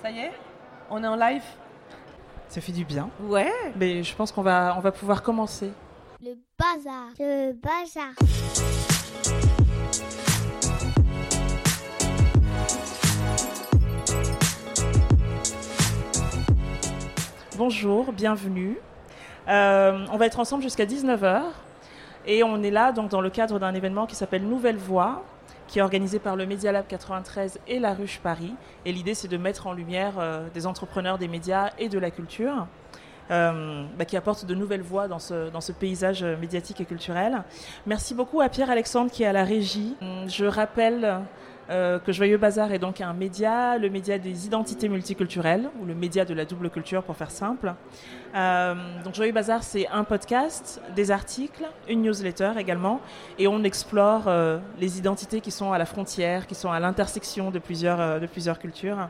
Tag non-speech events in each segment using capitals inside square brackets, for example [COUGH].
Ça y est On est en live Ça fait du bien. Ouais. Mais je pense qu'on va, on va pouvoir commencer. Le bazar. Le bazar. Bonjour, bienvenue. Euh, on va être ensemble jusqu'à 19h et on est là donc dans le cadre d'un événement qui s'appelle Nouvelle Voix qui est organisé par le Media Lab 93 et la Ruche Paris. Et l'idée, c'est de mettre en lumière euh, des entrepreneurs des médias et de la culture. Euh, bah, qui apportent de nouvelles voix dans ce, dans ce paysage médiatique et culturel. Merci beaucoup à Pierre-Alexandre qui est à la régie. Je rappelle euh, que Joyeux Bazar est donc un média, le média des identités multiculturelles, ou le média de la double culture pour faire simple. Euh, donc Joyeux Bazar, c'est un podcast, des articles, une newsletter également, et on explore euh, les identités qui sont à la frontière, qui sont à l'intersection de plusieurs, de plusieurs cultures.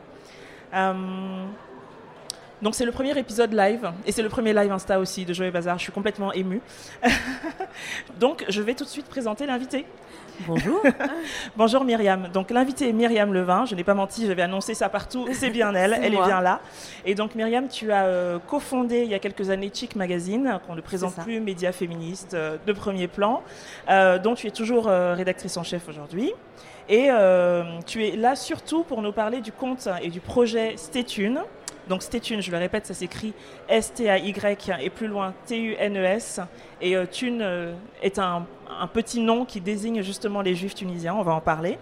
Donc c'est le premier épisode live et c'est le premier live Insta aussi de Joyeux Bazar. Je suis complètement émue. [LAUGHS] Donc je vais tout de suite présenter l'invité. Bonjour. [LAUGHS] Bonjour Myriam. Donc l'invité est Myriam Levin. Je n'ai pas menti, j'avais annoncé ça partout. [LAUGHS] C'est bien elle, elle est bien là. Et donc Myriam, tu as euh, cofondé il y a quelques années Chic Magazine, qu'on ne présente plus, média féministe euh, de premier plan, euh, dont tu es toujours rédactrice en chef aujourd'hui. Et tu es là surtout pour nous parler du compte et du projet Stétune. Donc Stétune, je le répète, ça s'écrit S-T-A-Y et plus loin T-U-N-E-S. Et euh, Thune euh, est un, petit nom qui désigne justement les juifs tunisiens, on va en parler.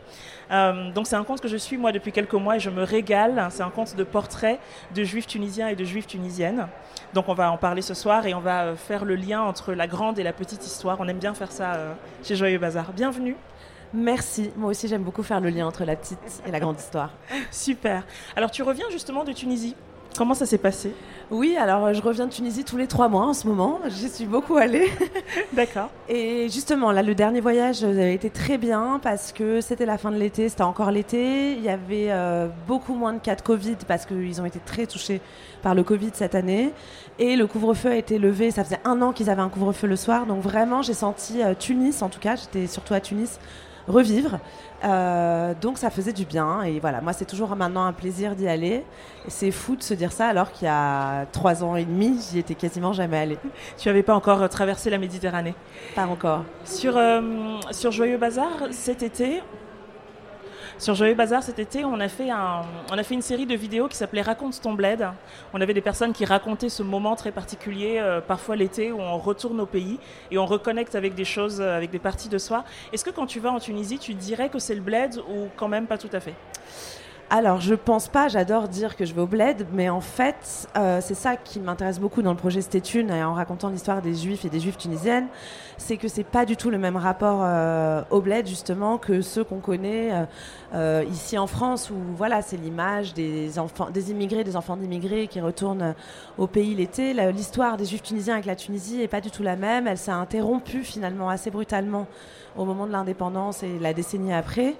Euh, donc c'est un conte que je suis moi depuis quelques mois et je me régale. C'est un conte de portraits de juifs tunisiens et de juifs tunisiennes. Donc on va en parler ce soir et on va faire le lien entre la grande et la petite histoire. On aime bien faire ça chez Joyeux Bazar. Bienvenue. Merci. Moi aussi, j'aime beaucoup faire le lien entre la petite et la grande histoire. [LAUGHS] Super. Alors, tu reviens justement de Tunisie. Comment ça s'est passé? Oui, alors euh, je reviens de Tunisie tous les trois mois en ce moment. [LAUGHS] J'y suis beaucoup allée. [LAUGHS] D'accord. Et justement, là, le dernier voyage a été très bien parce que c'était la fin de l'été, c'était encore l'été. Il y avait euh, beaucoup moins de cas de Covid parce qu'ils ont été très touchés par le Covid cette année. Et le couvre-feu a été levé. Ça faisait un an qu'ils avaient un couvre-feu le soir. Donc vraiment, j'ai senti euh, Tunis, en tout cas, j'étais surtout à Tunis, revivre. Euh, donc ça faisait du bien et voilà, moi c'est toujours maintenant un plaisir d'y aller. C'est fou de se dire ça alors qu'il y a trois ans et demi, j'y étais quasiment jamais allée. Tu n'avais pas encore euh, traversé la Méditerranée? Pas encore. Sur, euh, sur Joyeux Bazar, cet été, sur Joyeux Bazar cet été, on a fait, un, on a fait une série de vidéos qui s'appelait Raconte ton bled. On avait des personnes qui racontaient ce moment très particulier, euh, parfois l'été, où on retourne au pays et on reconnecte avec des choses, euh, avec des parties de soi. Est-ce que quand tu vas en Tunisie, tu dirais que c'est le bled ou quand même pas tout à fait? Alors, je pense pas, j'adore dire que je vais au bled, mais en fait, euh, c'est ça qui m'intéresse beaucoup dans le projet Stétune et en racontant l'histoire des juifs et des juifs tunisiennes, c'est que c'est pas du tout le même rapport euh, au bled, justement, que ceux qu'on connaît euh, ici en France, où voilà, c'est l'image des enfants, des immigrés, des enfants d'immigrés qui retournent au pays l'été. L'histoire des juifs tunisiens avec la Tunisie est pas du tout la même. Elle s'est interrompue finalement assez brutalement au moment de l'indépendance et la décennie après.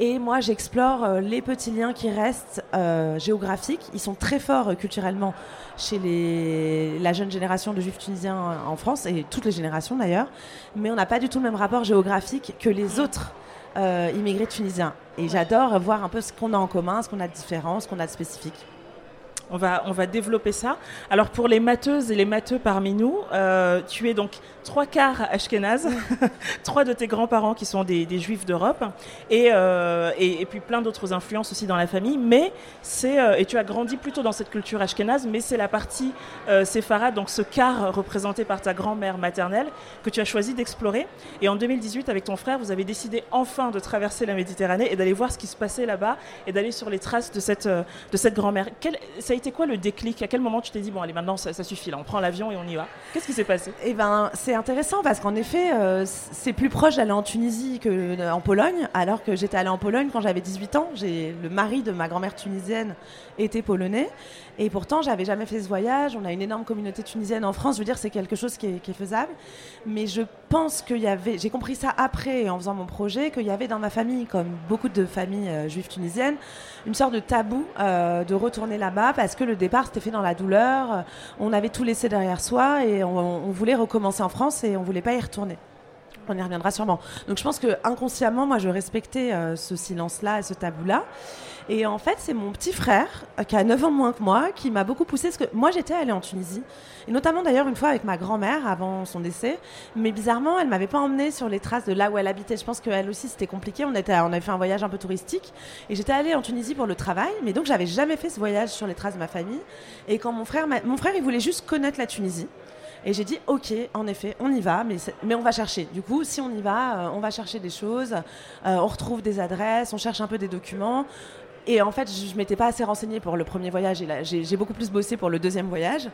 Et moi, j'explore euh, les petits liens qui restent euh, géographiques. Ils sont très forts euh, culturellement chez les, la jeune génération de juifs tunisiens en France, et toutes les générations d'ailleurs. Mais on n'a pas du tout le même rapport géographique que les autres immigrés tunisiens. Et j'adore voir un peu ce qu'on a en commun, ce qu'on a de différent, ce qu'on a de spécifique. On va, on va développer ça. Alors pour les matheuses et les matheux parmi nous, tu es donc trois quarts ashkénaze, [LAUGHS] trois de tes grands-parents qui sont des, juifs d'Europe, euh, et, et, puis plein d'autres influences aussi dans la famille. Mais c'est euh, et tu as grandi plutôt dans cette culture ashkénaze, mais c'est la partie séfarade, donc ce quart représenté par ta grand-mère maternelle, que tu as choisi d'explorer. Et en 2018, avec ton frère, vous avez décidé enfin de traverser la Méditerranée et d'aller voir ce qui se passait là-bas et d'aller sur les traces de cette de cette grand-mère. Ça été quoi le déclic? À quel moment tu t'es dit, bon, allez, maintenant, ça, suffit, là, on prend l'avion et on y va? Qu'est-ce qui s'est passé? Eh ben, c'est intéressant parce qu'en effet, euh, c'est plus proche d'aller en Tunisie que euh, Pologne, alors que j'étais allée en Pologne quand j'avais 18 ans. Le mari de ma grand-mère tunisienne était polonais. Et pourtant, j'avais jamais fait ce voyage. On a une énorme communauté tunisienne en France. Je veux dire, c'est quelque chose qui est, faisable. Mais je pense qu'il y avait, j'ai compris ça après, en faisant mon projet, qu'il y avait dans ma famille, comme beaucoup de familles euh, juives tunisiennes, une sorte de tabou euh, de retourner là-bas parce que le départ s'était fait dans la douleur. On avait tout laissé derrière soi et on, voulait recommencer en France et on voulait pas y retourner. On y reviendra sûrement. Donc je pense que inconsciemment, moi, je respectais euh, ce silence-là et ce tabou-là. Et en fait, c'est mon petit frère, euh, qui a 9 ans moins que moi, qui m'a beaucoup poussé. Parce que moi, j'étais allée en Tunisie. Et notamment, d'ailleurs, une fois avec ma grand-mère, avant son décès. Mais bizarrement, elle m'avait pas emmenée sur les traces de là où elle habitait. Je pense qu'elle aussi, c'était compliqué. On, était, on avait fait un voyage un peu touristique. Et j'étais allée en Tunisie pour le travail. Mais donc, j'avais jamais fait ce voyage sur les traces de ma famille. Et quand mon frère, mon frère, il voulait juste connaître la Tunisie. Et j'ai dit, ok, en effet, on y va, mais, on va chercher. Du coup, si on y va, euh, on va chercher des choses, euh, on retrouve des adresses, on cherche un peu des documents. Et en fait, je ne m'étais pas assez renseignée pour le premier voyage. Et j'ai beaucoup plus bossé pour le deuxième voyage.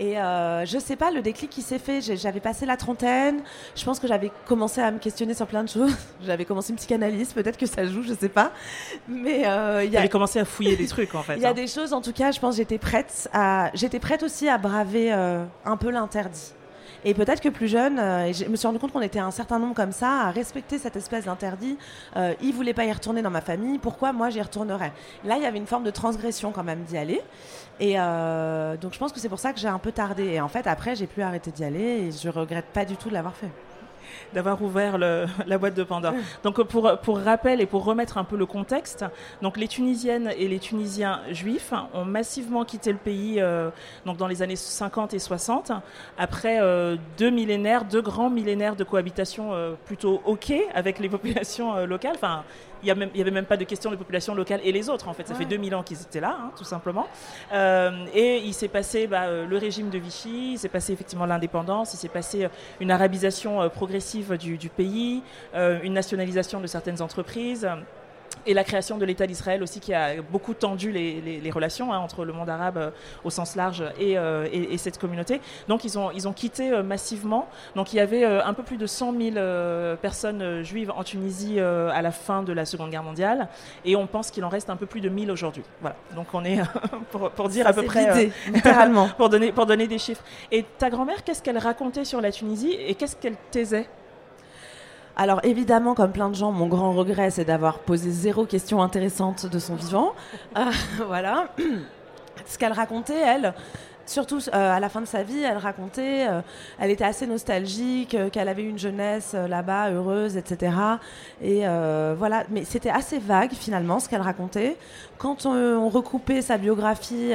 Et euh, je sais pas, le déclic qui s'est fait, j'avais passé la trentaine. Je pense que j'avais commencé à me questionner sur plein de choses. [LAUGHS] j'avais commencé une psychanalyse, peut-être que ça joue, je sais pas. Mais euh, y a... commencé à fouiller des trucs en fait. Il y a hein. des choses, en tout cas, je pense j'étais prête à, j'étais prête aussi à braver euh, un peu l'interdit. Et peut-être que plus jeune, euh, je me suis rendu compte qu'on était un certain nombre comme ça à respecter cette espèce d'interdit. Euh, il voulait pas y retourner dans ma famille, pourquoi moi j'y retournerais? Là, il y avait une forme de transgression quand même d'y aller. Et euh, donc je pense que c'est pour ça que j'ai un peu tardé. Et en fait, après, j'ai plus arrêté d'y aller et je regrette pas du tout de l'avoir fait d'avoir ouvert [LAUGHS] la boîte de Pandore. Donc pour, pour rappel et pour remettre un peu le contexte, donc les Tunisiennes et les Tunisiens juifs ont massivement quitté le pays euh, donc dans les années 50 et 60 après euh, deux millénaires, deux grands millénaires de cohabitation euh, plutôt ok avec les populations locales. Il n'y avait même pas de question de population locale et les autres, en fait. Ça fait 2000 ans qu'ils étaient là, hein, tout simplement. Euh, et il s'est passé bah, euh, le régime de Vichy, il s'est passé effectivement l'indépendance, il s'est passé euh, une arabisation progressive du, du pays, une nationalisation de certaines entreprises et la création de l'État d'Israël aussi qui a beaucoup tendu les, relations hein, entre le monde arabe euh, au sens large euh, et, et, cette communauté. Donc ils ont, ils ont quitté euh, massivement. Donc il y avait un peu plus de 100 000 personnes juives en Tunisie à la fin de la Seconde Guerre mondiale et on pense qu'il en reste un peu plus de 1000 aujourd'hui. Voilà. Donc on est [LAUGHS] pour, pour, dire à peu près [LAUGHS] littéralement pour donner pour donner des chiffres. Et ta grand-mère, qu'est-ce qu'elle racontait sur la Tunisie et qu'est-ce qu'elle taisait? Alors évidemment, comme plein de gens, mon grand regret, c'est d'avoir posé zéro question intéressante de son vivant. [LAUGHS] Euh, voilà. [CLEARS THROAT] Ce qu'elle racontait, elle, surtout euh, à la fin de sa vie, elle racontait, euh, elle était assez nostalgique, qu'elle avait eu une jeunesse là-bas heureuse, etc. Et voilà, mais c'était assez vague finalement ce qu'elle racontait. Quand on, recoupait sa biographie,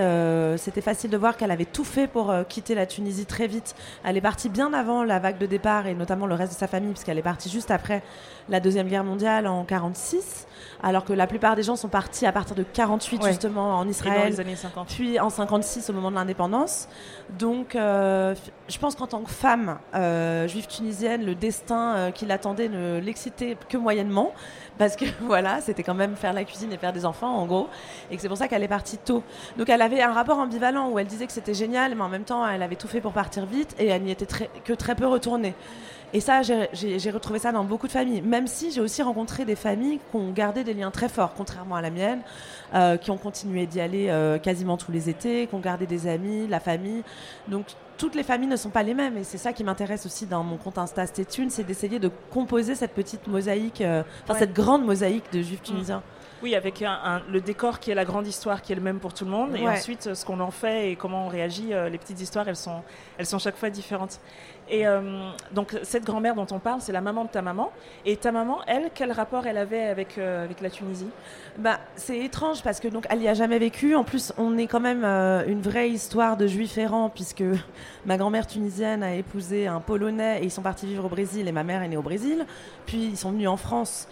c'était facile de voir qu'elle avait tout fait pour quitter la Tunisie très vite. Elle est partie bien avant la vague de départ et notamment le reste de sa famille, puisqu'elle est partie juste après la Deuxième Guerre mondiale en 46, alors que la plupart des gens sont partis à partir de 48 justement en Israël, les années 50. puis en 56 au moment de l'indépendance. Donc euh, je pense qu'en tant que femme euh, juive tunisienne, le destin euh, qui l'attendait ne l'excitait que moyennement, parce que [LAUGHS] voilà, c'était quand même faire la cuisine et faire des enfants en gros, et que c'est pour ça qu'elle est partie tôt. Donc elle avait un rapport ambivalent où elle disait que c'était génial, mais en même temps elle avait tout fait pour partir vite et elle n'y était que très peu retournée. Et ça, j'ai retrouvé ça dans beaucoup de familles. Même si j'ai aussi rencontré des familles qui ont gardé des liens très forts, contrairement à la mienne, euh, qui ont continué d'y aller euh, quasiment tous les étés, qui ont gardé des amis, la famille. Donc toutes les familles ne sont pas les mêmes. Et c'est ça qui m'intéresse aussi dans mon compte Insta Stéthune, c'est d'essayer de composer cette petite mosaïque, euh, enfin cette grande mosaïque de juifs tunisiens. Oui, avec un, le décor qui est la grande histoire qui est le même pour tout le monde. Et ensuite, ce qu'on en fait et comment on réagit, les petites histoires, elles sont, elles sont chaque fois différentes. Et euh, donc cette grand-mère dont on parle, c'est la maman de ta maman. Et ta maman, elle, quel rapport elle avait avec, euh, avec la Tunisie? Bah, C'est étrange parce que donc elle n'y a jamais vécu. En plus, on est quand même euh, une vraie histoire de juifs errants puisque [LAUGHS] ma grand-mère tunisienne a épousé un Polonais et ils sont partis vivre au Brésil et ma mère est née au Brésil. Puis ils sont venus en France.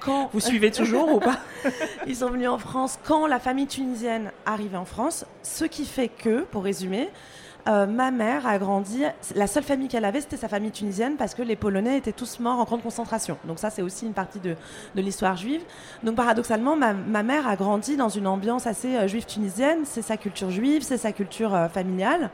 Quand... Vous suivez toujours ou pas [LAUGHS] Ils sont venus en France quand la famille tunisienne arrivait en France, ce qui fait que, pour résumer, euh, ma mère a grandi, la seule famille qu'elle avait, c'était sa famille tunisienne parce que les Polonais étaient tous morts en grande concentration. Donc ça, c'est aussi une partie de, l'histoire juive. Donc paradoxalement, ma, mère a grandi dans une ambiance assez euh, juive tunisienne. C'est sa culture juive, c'est sa culture euh, familiale.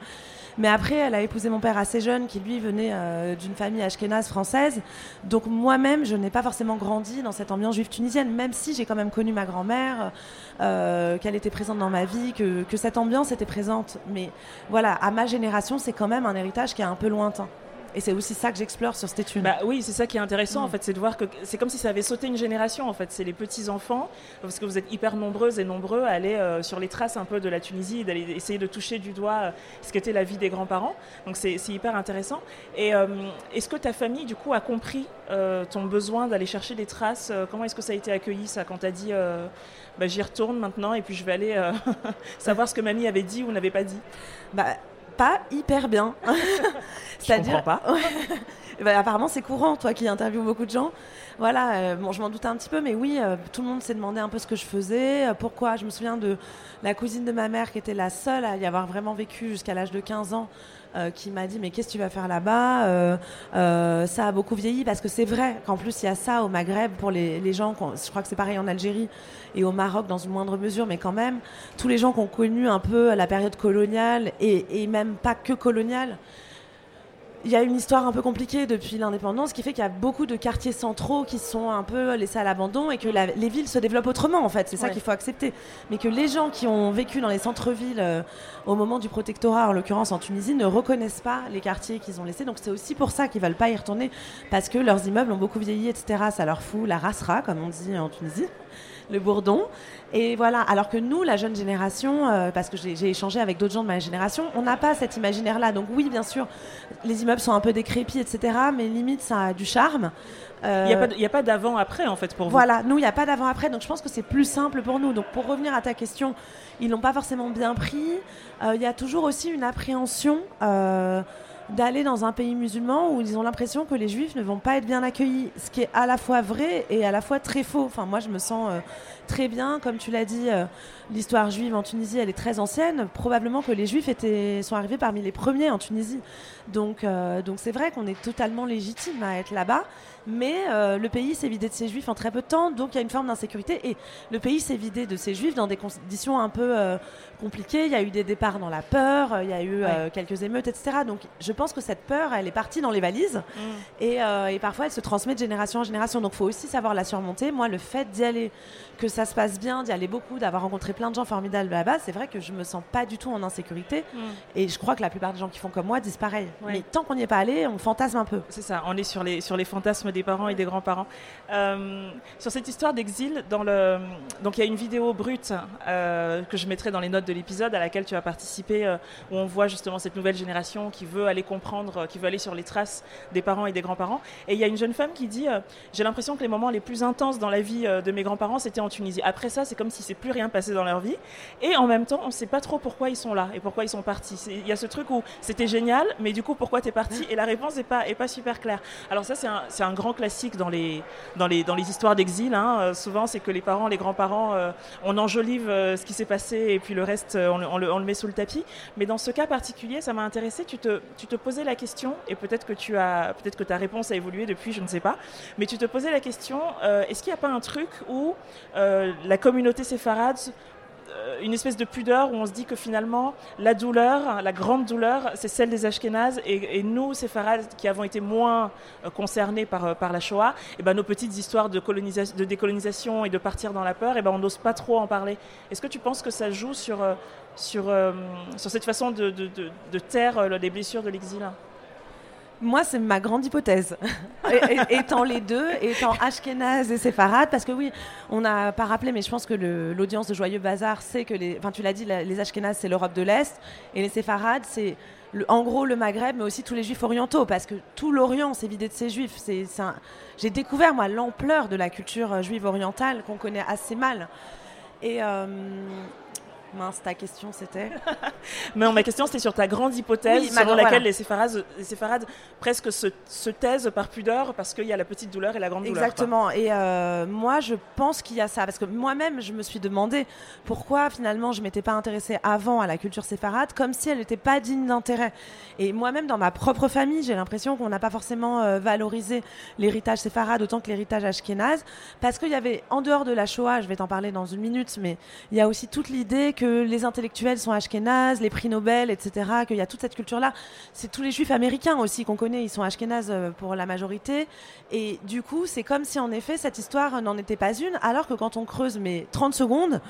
Mais après, elle a épousé mon père assez jeune, qui lui venait euh, d'une famille ashkénaze française. Donc moi-même, je n'ai pas forcément grandi dans cette ambiance juive tunisienne, même si j'ai quand même connu ma grand-mère, euh, qu'elle était présente dans ma vie, que, que cette ambiance était présente. Mais voilà, à ma génération, c'est quand même un héritage qui est un peu lointain. Et c'est aussi ça que j'explore sur cette étude. Bah oui, c'est ça qui est intéressant en mm. fait, c'est de voir que c'est comme si ça avait sauté une génération en fait. C'est les petits enfants, parce que vous êtes hyper nombreuses et nombreux à aller euh, sur les traces un peu de la Tunisie, d'aller essayer de toucher du doigt euh, ce qu'était la vie des grands-parents. Donc c'est hyper intéressant. Et euh, est-ce que ta famille du coup a compris ton besoin d'aller chercher des traces Comment est-ce que ça a été accueilli ça quand tu as dit bah, j'y retourne maintenant et puis je vais aller [LAUGHS] savoir ce que mamie avait dit ou n'avait pas dit? Bah, pas hyper bien. [LAUGHS] [LAUGHS] C'est-à-dire pas. bah, apparemment, c'est courant, toi qui interviews beaucoup de gens. Voilà, euh, bon, je m'en doutais un petit peu, mais oui, euh, tout le monde s'est demandé un peu ce que je faisais, euh, pourquoi. Je me souviens de la cousine de ma mère qui était la seule à y avoir vraiment vécu jusqu'à l'âge de 15 ans. Qui m'a dit mais qu'est-ce que tu vas faire là-bas? Ça a beaucoup vieilli parce que c'est vrai qu'en plus il y a ça au Maghreb pour les, les gens. Je crois que c'est pareil en Algérie et au Maroc dans une moindre mesure, mais quand même tous les gens qui ont connu un peu la période coloniale et, et même pas que coloniale il y a une histoire un peu compliquée depuis l'indépendance, ce qui fait qu'il y a beaucoup de quartiers centraux qui sont un peu laissés à l'abandon et que les villes se développent autrement, en fait. C'est ça qu'il faut accepter. Mais que les gens qui ont vécu dans les centres-villes euh, au moment du protectorat, en l'occurrence en Tunisie, ne reconnaissent pas les quartiers qu'ils ont laissés. Donc c'est aussi pour ça qu'ils veulent pas y retourner, parce que leurs immeubles ont beaucoup vieilli, etc. Ça leur fout la rasera, comme on dit en Tunisie le bourdon. Et voilà, alors que nous, la jeune génération, euh, parce que j'ai échangé avec d'autres gens de ma génération, on n'a pas cet imaginaire-là. Donc oui, bien sûr, les immeubles sont un peu décrépits, etc. Mais limite, ça a du charme. Euh, il n'y a pas d'avant-après, en fait, pour vous. Voilà, nous, il n'y a pas d'avant-après. Donc je pense que c'est plus simple pour nous. Donc pour revenir à ta question, ils l'ont pas forcément bien pris. Euh, il y a toujours aussi une appréhension d'aller dans un pays musulman où ils ont l'impression que les juifs ne vont pas être bien accueillis, ce qui est à la fois vrai et à la fois très faux. Enfin, moi, je me sens euh, très bien, comme tu l'as dit, euh, l'histoire juive en Tunisie, elle est très ancienne. Probablement que les juifs étaient, sont arrivés parmi les premiers en Tunisie. Donc, euh, donc c'est vrai qu'on est totalement légitime à être là-bas. Mais euh, le pays s'est vidé de ses juifs en très peu de temps, donc il y a une forme d'insécurité. Et le pays s'est vidé de ses juifs dans des conditions un peu compliquées. Il y a eu des départs dans la peur, il y a eu quelques émeutes, etc. Donc je pense que cette peur, elle est partie dans les valises. Mm. Et, et, parfois, elle se transmet de génération en génération. Donc il faut aussi savoir la surmonter. Moi, le fait d'y aller, que ça se passe bien, d'y aller beaucoup, d'avoir rencontré plein de gens formidables là-bas, c'est vrai que je me sens pas du tout en insécurité. Mm. Et je crois que la plupart des gens qui font comme moi disent pareil. Mais tant qu'on n'y est pas allé, on fantasme un peu. C'est ça, on est sur les, sur les fantasmes des parents et des grands-parents. Euh, sur cette histoire d'exil, dans le, donc il y a une vidéo brute euh, que je mettrai dans les notes de l'épisode à laquelle tu as participé, euh, où on voit justement cette nouvelle génération qui veut aller comprendre, qui veut aller sur les traces des parents et des grands-parents. Et il y a une jeune femme qui dit J'ai l'impression que les moments les plus intenses dans la vie de mes grands-parents, c'était en Tunisie. Après ça, c'est comme si c'est plus rien passé dans leur vie. Et en même temps, on ne sait pas trop pourquoi ils sont là et pourquoi ils sont partis. Il y a ce truc où c'était génial, mais du coup, pourquoi tu es parti Et la réponse n'est pas, est pas super claire. Alors ça, c'est un, un grand classique dans les, dans les, dans les histoires d'exil. Hein. Euh, souvent, c'est que les parents, les grands-parents, euh, on enjolive euh, ce qui s'est passé et puis le reste, on, le, on, le, met sous le tapis. Mais dans ce cas particulier, ça m'a intéressé. Tu te, tu te posais la question, et peut-être que, tu as, peut-être que ta réponse a évolué depuis, je ne sais pas, mais tu te posais la question est-ce qu'il n'y a pas un truc où la communauté séfarade euh, une espèce de pudeur où on se dit que finalement, la douleur, la grande douleur, c'est celle des Ashkénazes. Et, nous, séfarades, qui avons été moins euh, concernés par, euh, la Shoah, et eh ben, nos petites histoires de, décolonisation et de partir dans la peur, et eh ben, on n'ose pas trop en parler. Est-ce que tu penses que ça joue sur, sur, sur cette façon de, de taire les blessures de l'exil? Moi, c'est ma grande hypothèse. [LAUGHS] étant les deux, étant Ashkenaz et séfarade, parce que oui, on n'a pas rappelé, mais je pense que l'audience de Joyeux Bazar sait que les. Enfin, tu l'as dit, les Ashkenaz, c'est l'Europe de l'Est, et les séfarades, c'est. en gros, le Maghreb, mais aussi tous les juifs orientaux, parce que tout l'Orient s'est vidé de ses juifs. J'ai découvert, moi, l'ampleur de la culture euh, juive orientale qu'on connaît assez mal. Et, euh, Mince, ta question c'était [LAUGHS] Non, ma question c'était sur ta grande hypothèse selon laquelle les, séfarades, les séfarades presque se, se, taisent par pudeur parce qu'il y a la petite douleur et la grande douleur. Exactement. Et euh, moi je pense qu'il y a ça parce que moi-même je me suis demandé pourquoi finalement je m'étais pas intéressée avant à la culture séfarade comme si elle n'était pas digne d'intérêt. Et moi-même dans ma propre famille j'ai l'impression qu'on n'a pas forcément euh, valorisé l'héritage séfarade autant que l'héritage ashkénaze parce qu'il y avait en dehors de la Shoah, je vais t'en parler dans une minute, mais il y a aussi toute l'idée que que les intellectuels sont ashkénazes, les prix Nobel, etc., qu'il y a toute cette culture-là. C'est tous les juifs américains aussi qu'on connaît, ils sont ashkénazes euh, pour la majorité. Et du coup, c'est comme si en effet cette histoire n'en était pas une, alors que quand on creuse mais 30 secondes,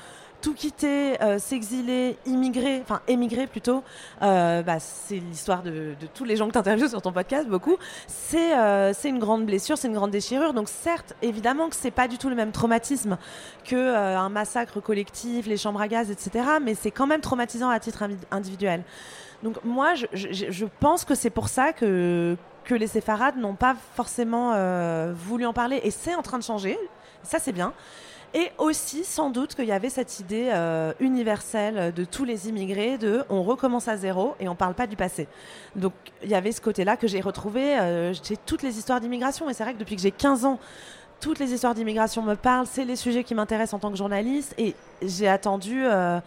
tout quitter, euh, s'exiler, immigrer, enfin émigrer plutôt, euh, bah, c'est l'histoire de, tous les gens que tu interviews sur ton podcast, beaucoup. C'est euh, une grande blessure, c'est une grande déchirure. Donc certes, évidemment que c'est pas du tout le même traumatisme que un massacre collectif, les chambres à gaz, etc. Mais c'est quand même traumatisant à titre individuel. Donc moi, je, je pense que c'est pour ça que, que les séfarades n'ont pas forcément voulu en parler. Et c'est en train de changer. Ça, c'est bien. Et aussi, sans doute, qu'il y avait cette idée euh, universelle de tous les immigrés de on recommence à zéro et on ne parle pas du passé. Donc, il y avait ce côté-là que j'ai retrouvé euh, chez toutes les histoires d'immigration. Et c'est vrai que depuis que j'ai 15 ans, toutes les histoires d'immigration me parlent. C'est les sujets qui m'intéressent en tant que journaliste. Et j'ai attendu. Euh,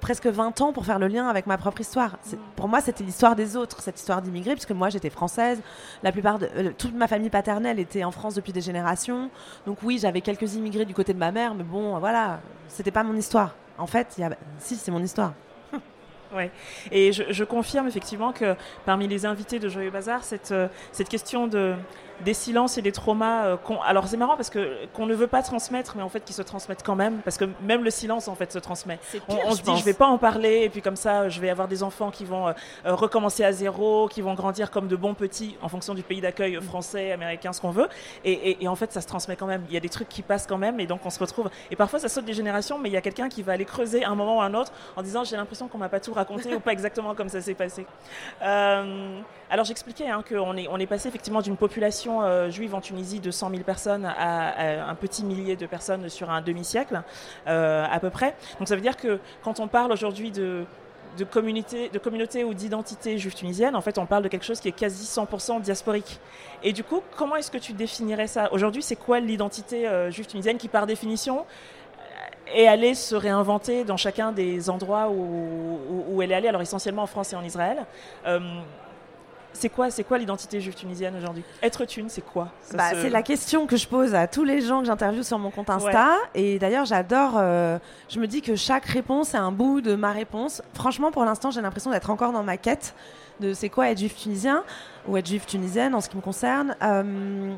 presque 20 ans pour faire le lien avec ma propre histoire. Mm. Pour moi, c'était l'histoire des autres, cette histoire d'immigrés, puisque moi, j'étais française. La plupart de euh, toute ma famille paternelle était en France depuis des générations. Donc oui, j'avais quelques immigrés du côté de ma mère, mais bon, voilà, c'était pas mon histoire. En fait, y a... si, c'est mon histoire. [LAUGHS] Ouais. Et je, je, confirme effectivement que parmi les invités de Joyeux Bazar, cette, euh, cette question de, des silences et des traumas. Euh, alors c'est marrant parce que qu'on ne veut pas transmettre, mais en fait qui se transmettent quand même, parce que même le silence en fait se transmet. on, se dit je vais pas en parler et puis comme ça je vais avoir des enfants qui vont euh, euh, recommencer à zéro, qui vont grandir comme de bons petits en fonction du pays d'accueil français, américain, ce qu'on veut. Et, en fait ça se transmet quand même. Il y a des trucs qui passent quand même et donc on se retrouve. Et parfois ça saute des générations, mais il y a quelqu'un qui va aller creuser un moment ou un autre en disant j'ai l'impression qu'on m'a pas tout raconté ou pas exactement comme ça s'est passé. alors j'expliquais hein, qu'on est on est passé effectivement d'une population juive en Tunisie de 100 000 personnes à, un petit millier de personnes sur un demi-siècle euh, à peu près. Donc ça veut dire que quand on parle aujourd'hui de, de communauté, de communauté ou d'identité juive tunisienne, en fait, on parle de quelque chose qui est quasi 100% diasporique. Et du coup, comment est-ce que tu définirais ça? Aujourd'hui, c'est quoi l'identité euh, juive tunisienne qui, par définition, est allée se réinventer dans chacun des endroits où, où, elle est allée, alors essentiellement en France et en Israël euh, c'est quoi, c'est quoi l'identité juive tunisienne aujourd'hui? Être thune, c'est quoi? Bah, C'est la question que je pose à tous les gens que j'interviewe sur mon compte Insta. Et d'ailleurs, j'adore. Euh, je me dis que chaque réponse est un bout de ma réponse. Franchement, pour l'instant, j'ai l'impression d'être encore dans ma quête de c'est quoi être juif tunisien ou être juif tunisienne en ce qui me concerne. Euh,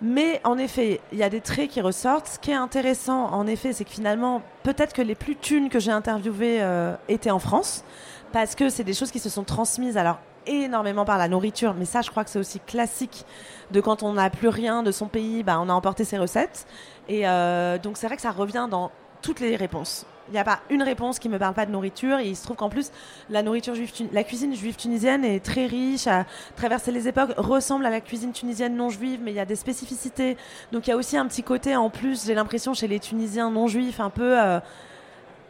mais en effet, il y a des traits qui ressortent. Ce qui est intéressant, en effet, c'est que finalement, peut-être que les plus thunes que j'ai interviewées euh, étaient en France, parce que c'est des choses qui se sont transmises. Alors, énormément par la nourriture, mais ça, je crois que c'est aussi classique de quand on n'a plus rien de son pays, bah, on a emporté ses recettes. Et euh, donc, c'est vrai que ça revient dans toutes les réponses. Il n'y a pas une réponse qui me parle pas de nourriture. Et il se trouve qu'en plus, la nourriture juive, la cuisine juive tunisienne est très riche, a traversé les époques, ressemble à la cuisine tunisienne non juive, mais il y a des spécificités. Donc il y a aussi un petit côté en plus, j'ai l'impression chez les Tunisiens non juifs, un peu euh,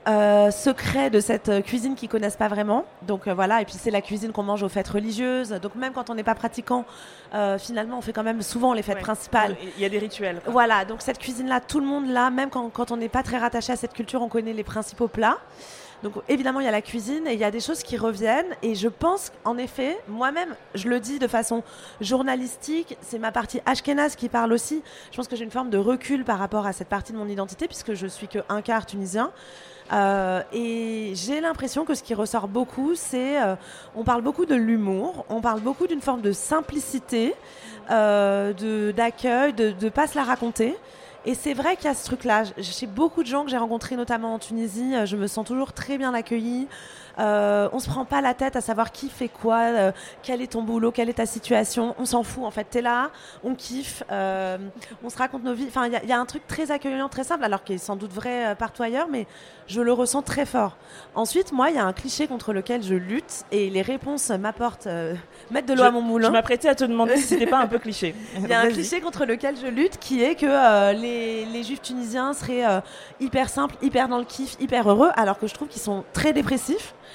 euh, secret de cette euh, cuisine qu'ils connaissent pas vraiment. Donc euh, voilà, et puis c'est la cuisine qu'on mange aux fêtes religieuses. Donc même quand on n'est pas pratiquant, finalement, on fait quand même souvent les fêtes principales. Il y a des rituels. Voilà, donc cette cuisine-là, tout le monde là, même quand, quand on n'est pas très rattaché à cette culture, on connaît les principaux plats. Donc évidemment, il y a la cuisine et il y a des choses qui reviennent. Et je pense, en effet, moi-même, je le dis de façon journalistique, c'est ma partie ashkénaze qui parle aussi. Je pense que j'ai une forme de recul par rapport à cette partie de mon identité, puisque je suis que un quart tunisien. Euh, et j'ai l'impression que ce qui ressort beaucoup, c'est euh, on parle beaucoup de l'humour, on parle beaucoup d'une forme de simplicité, euh, d'accueil, de ne pas se la raconter. Et c'est vrai qu'il y a ce truc-là. Chez beaucoup de gens que j'ai rencontrés, notamment en Tunisie, je me sens toujours très bien accueillie. Euh, on se prend pas la tête à savoir qui fait quoi, euh, quel est ton boulot, quelle est ta situation. On s'en fout en fait. T'es là, on kiffe, euh, on se raconte nos vies. Enfin, il y, a un truc très accueillant, très simple, alors qu'il est sans doute vrai partout ailleurs, mais je le ressens très fort. Ensuite, moi, il y a un cliché contre lequel je lutte et les réponses m'apportent, mettre de l'eau à mon moulin. Je m'apprêtais à te demander si c'était pas un peu cliché. [LAUGHS] Il y a un cliché contre lequel je lutte qui est que les, les, juifs tunisiens seraient hyper simples, hyper dans le kiff, hyper heureux, alors que je trouve qu'ils sont très dépressifs.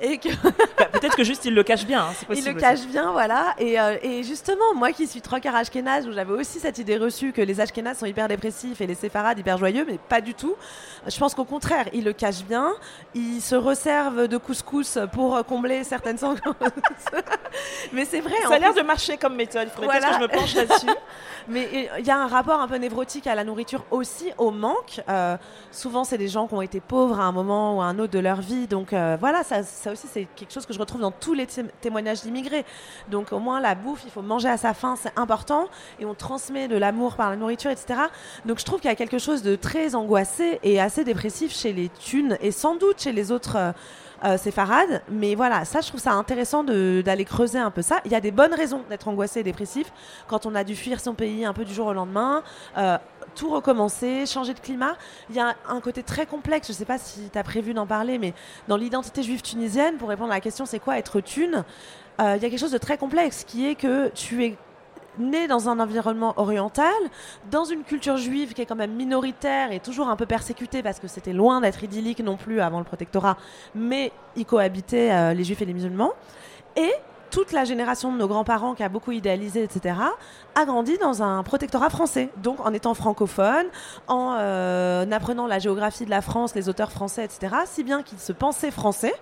Et que [LAUGHS] bah, peut-être que juste il le cache bien. Hein, il le cache bien, voilà. Et, euh, et, justement, moi qui suis trois quarts ashkénaze, où j'avais aussi cette idée reçue que les ashkénazes sont hyper dépressifs et les séfarades hyper joyeux, mais pas du tout. Je pense qu'au contraire, il le cache bien. Il se resserve de couscous pour combler certaines [LAUGHS] sangs. mais c'est vrai. Ça a l'air de marcher comme méthode. Il faudrait que je me penche là-dessus. [LAUGHS] mais il y a un rapport un peu névrotique à la nourriture nourriture aussi au manque. Euh, souvent, c'est des gens qui ont été pauvres à un moment ou à un autre de leur vie. Donc euh, voilà, ça, aussi, c'est quelque chose que je retrouve dans tous les témoignages d'immigrés. Donc au moins, la bouffe, il faut manger à sa faim, c'est important. Et on transmet de l'amour par la nourriture, etc. Donc je trouve qu'il y a quelque chose de très angoissé et assez dépressif chez les thunes et sans doute chez les autres euh, c'est Farad. Mais voilà, ça, je trouve ça intéressant d'aller creuser un peu ça. Il y a des bonnes raisons d'être angoissé et dépressif quand on a dû fuir son pays un peu du jour au lendemain. Euh, tout recommencer, changer de climat. Il y a un côté très complexe, je ne sais pas si tu as prévu d'en parler, mais dans l'identité juive tunisienne, pour répondre à la question c'est quoi être thune, euh, il y a quelque chose de très complexe qui est que tu es né dans un environnement oriental, dans une culture juive qui est quand même minoritaire et toujours un peu persécutée parce que c'était loin d'être idyllique non plus avant le protectorat, mais y cohabitaient euh, les juifs et les musulmans. Et toute la génération de nos grands-parents qui a beaucoup idéalisé, etc., a grandi dans un protectorat français. Donc en étant francophone, en euh, apprenant la géographie de la France, les auteurs français, etc., si bien qu'ils se pensaient français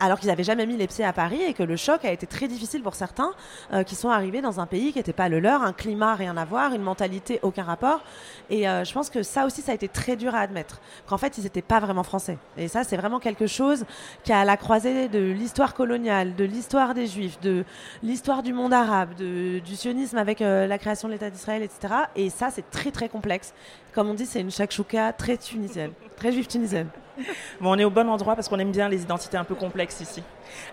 alors qu'ils n'avaient jamais mis les pieds à Paris et que le choc a été très difficile pour certains euh, qui sont arrivés dans un pays qui n'était pas le leur, un climat rien à voir, une mentalité aucun rapport. Et euh, je pense que ça aussi, ça a été très dur à admettre, qu'en fait, ils n'étaient pas vraiment français. Et ça, c'est vraiment quelque chose qui a à la croisée de l'histoire coloniale, de l'histoire des Juifs, de l'histoire du monde arabe, de, du sionisme avec euh, la création de l'État d'Israël, etc. Et ça, c'est très très complexe. Comme on dit, c'est une shakshuka très tunisienne, très juive tunisienne. Bon, on est au bon endroit parce qu'on aime bien les identités un peu complexes ici.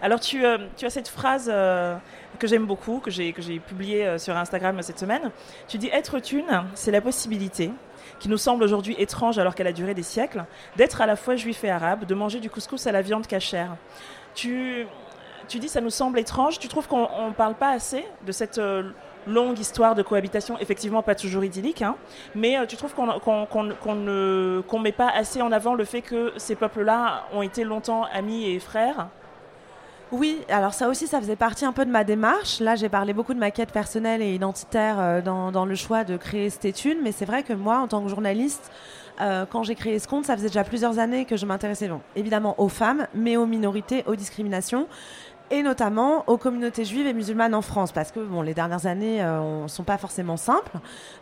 Alors, tu, euh, tu as cette phrase euh, que j'aime beaucoup, que j'ai publiée euh, sur Instagram cette semaine. Tu dis Être thune, c'est la possibilité, qui nous semble aujourd'hui étrange alors qu'elle a duré des siècles, d'être à la fois juif et arabe, de manger du couscous à la viande cachère. Tu, tu dis ça nous semble étrange. Tu trouves qu'on ne parle pas assez de cette longue histoire de cohabitation, effectivement pas toujours idyllique, hein. mais euh, tu trouves qu'on ne met pas assez en avant le fait que ces peuples-là ont été longtemps amis et frères? Oui, alors ça aussi, ça faisait partie un peu de ma démarche. Là, j'ai parlé beaucoup de ma quête personnelle et identitaire euh, dans, dans, le choix de créer cette étude, mais c'est vrai que moi, en tant que journaliste, euh, quand j'ai créé ce compte, ça faisait déjà plusieurs années que je m'intéressais évidemment aux femmes, mais aux minorités, aux discriminations et notamment aux communautés juives et musulmanes en France, parce que bon, les dernières années ne euh, sont pas forcément simples.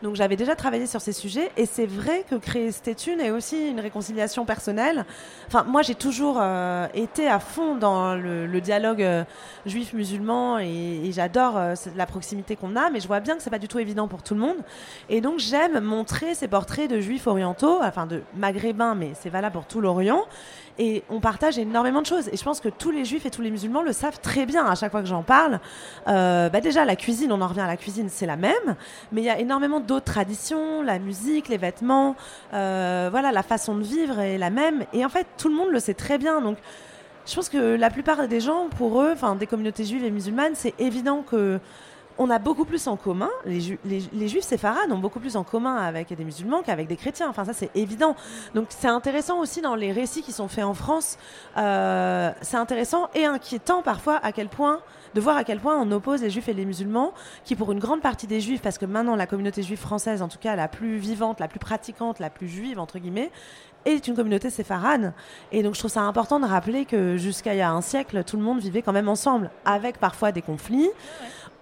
Donc j'avais déjà travaillé sur ces sujets, et c'est vrai que créer Stéthune est aussi une réconciliation personnelle. Enfin, moi j'ai toujours euh, été à fond dans le, dialogue euh, juif-musulman, et, j'adore la proximité qu'on a, mais je vois bien que c'est pas du tout évident pour tout le monde. Et donc j'aime montrer ces portraits de juifs orientaux, enfin de maghrébins, mais c'est valable pour tout l'Orient. Et on partage énormément de choses. Et je pense que tous les juifs et tous les musulmans le savent très bien à chaque fois que j'en parle. Euh, bah déjà, la cuisine, on en revient à la cuisine, c'est la même. Mais il y a énormément d'autres traditions, la musique, les vêtements, euh, voilà, la façon de vivre est la même. Et en fait, tout le monde le sait très bien. Donc, je pense que la plupart des gens, pour eux, enfin, des communautés juives et musulmanes, c'est évident que on a beaucoup plus en commun, les, juifs séfarades ont beaucoup plus en commun avec des musulmans qu'avec des chrétiens. Enfin, ça, c'est évident. Donc, c'est intéressant aussi dans les récits qui sont faits en France. Euh, c'est intéressant et inquiétant parfois à quel point de voir à quel point on oppose les juifs et les musulmans, qui pour une grande partie des juifs, parce que maintenant la communauté juive française, en tout cas la plus vivante, la plus pratiquante, la plus juive entre guillemets, est une communauté séfarade. Et donc je trouve ça important de rappeler que jusqu'à il y a un siècle, tout le monde vivait quand même ensemble, avec parfois des conflits.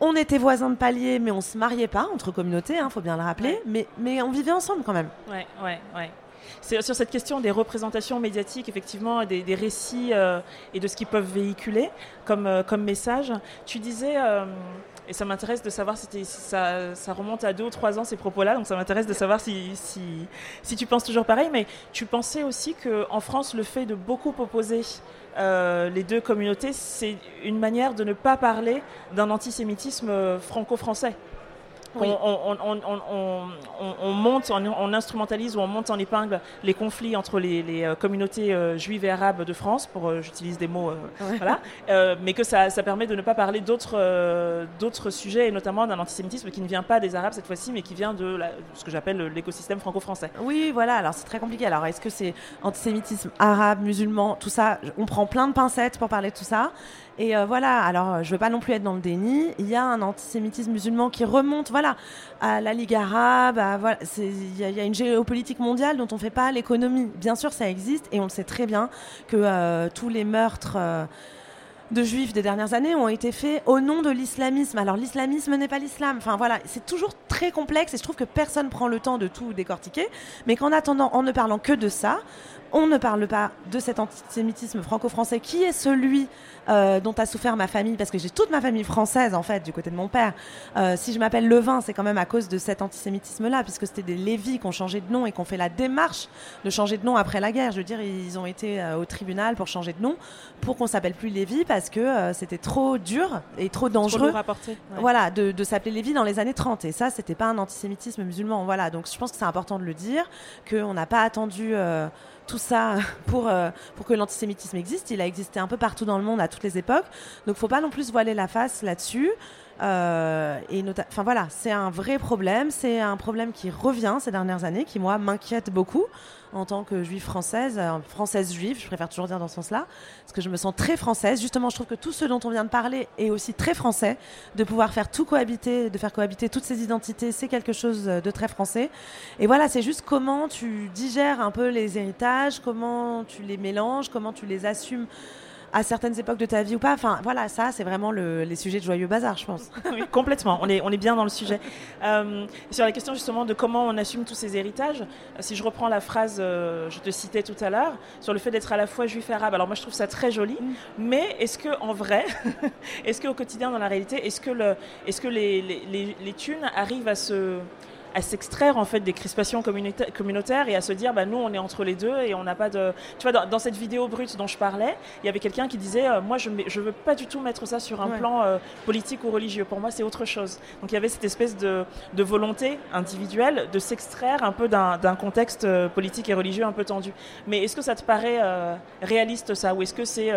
On était voisins de palier, mais on se mariait pas entre communautés, il hein, faut bien le rappeler. Mais, mais on vivait ensemble quand même. Ouais, ouais, ouais. C'est sur cette question des représentations médiatiques, effectivement, des, récits euh, et de ce qu'ils peuvent véhiculer comme, euh, comme message. Tu disais, euh, et ça m'intéresse de savoir si, ça, ça, remonte à deux ou trois ans ces propos-là, donc ça m'intéresse de savoir si, si, si, tu penses toujours pareil, mais tu pensais aussi qu'en France, le fait de beaucoup opposer euh, les deux communautés, c'est une manière de ne pas parler d'un antisémitisme franco-français. On, monte, on, instrumentalise ou on monte en épingle les conflits entre les, euh, communautés euh, juives et arabes de France, pour euh, j'utilise des mots, voilà, mais que ça, permet de ne pas parler d'autres d'autres sujets, et notamment d'un antisémitisme qui ne vient pas des Arabes cette fois-ci, mais qui vient de, ce que j'appelle l'écosystème franco-français. Oui, voilà, alors c'est très compliqué. Alors est-ce que c'est antisémitisme arabe, musulman, tout ça? On prend plein de pincettes pour parler de tout ça. Et euh, voilà, alors euh, je veux pas non plus être dans le déni. Il y a un antisémitisme musulman qui remonte, voilà, à la Ligue arabe. Il y, a une géopolitique mondiale dont on fait pas l'économie. Bien sûr, ça existe et on le sait très bien que euh, tous les meurtres de juifs des dernières années ont été faits au nom de l'islamisme. Alors l'islamisme n'est pas l'islam. Enfin voilà, c'est toujours très complexe et je trouve que personne prend le temps de tout décortiquer. Mais qu'en attendant, en ne parlant que de ça, on ne parle pas de cet antisémitisme franco-français qui est celui euh, dont a souffert ma famille, parce que j'ai toute ma famille française en fait du côté de mon père. Euh, si je m'appelle Levin, c'est quand même à cause de cet antisémitisme-là, puisque c'était des Lévis qui ont changé de nom et qui ont fait la démarche de changer de nom après la guerre. Je veux dire, ils ont été euh, au tribunal pour changer de nom, pour qu'on s'appelle plus Lévis, parce que c'était trop dur et trop dangereux. Voilà, de, de s'appeler Lévis dans les années 30. Et ça, c'était pas un antisémitisme musulman. Voilà, donc je pense que c'est important de le dire, qu'on n'a pas attendu tout ça pour, euh, pour que l'antisémitisme existe. Il a existé un peu partout dans le monde à toutes les époques. Donc, faut pas non plus voiler la face là-dessus. Euh, et enfin voilà, c'est un vrai problème. C'est un problème qui revient ces dernières années, qui moi m'inquiète beaucoup en tant que juive française, euh, française juive, je préfère toujours dire dans ce sens-là, parce que je me sens très française. Justement, je trouve que tout ce dont on vient de parler est aussi très français. De pouvoir faire tout cohabiter, de faire cohabiter toutes ces identités, c'est quelque chose de très français. Et voilà, c'est juste comment tu digères un peu les héritages, comment tu les mélanges, comment tu les assumes à certaines époques de ta vie ou pas. Enfin, voilà, ça, c'est vraiment les sujets de joyeux bazar, je pense. [LAUGHS] oui, complètement. On est, on est bien dans le sujet. Euh, sur la question justement de comment on assume tous ces héritages, euh, si je reprends la phrase, euh, je te citais tout à l'heure, sur le fait d'être à la fois juif et arabe. Alors moi, je trouve ça très joli, mm. mais est-ce que en vrai, [LAUGHS] est-ce qu'au quotidien, dans la réalité, est-ce que, le, est-ce que les, les, les thunes arrivent à se à s'extraire en fait des crispations communautaires et à se dire bah nous on est entre les deux et on n'a pas de tu vois dans, cette vidéo brute dont je parlais il y avait quelqu'un qui disait euh, moi je je veux pas du tout mettre ça sur un plan euh, politique ou religieux. Pour moi c'est autre chose. Donc il y avait cette espèce de, de volonté individuelle de s'extraire un peu d'un contexte euh, politique et religieux un peu tendu. Mais est-ce que ça te paraît réaliste ça? Ou est-ce que c'est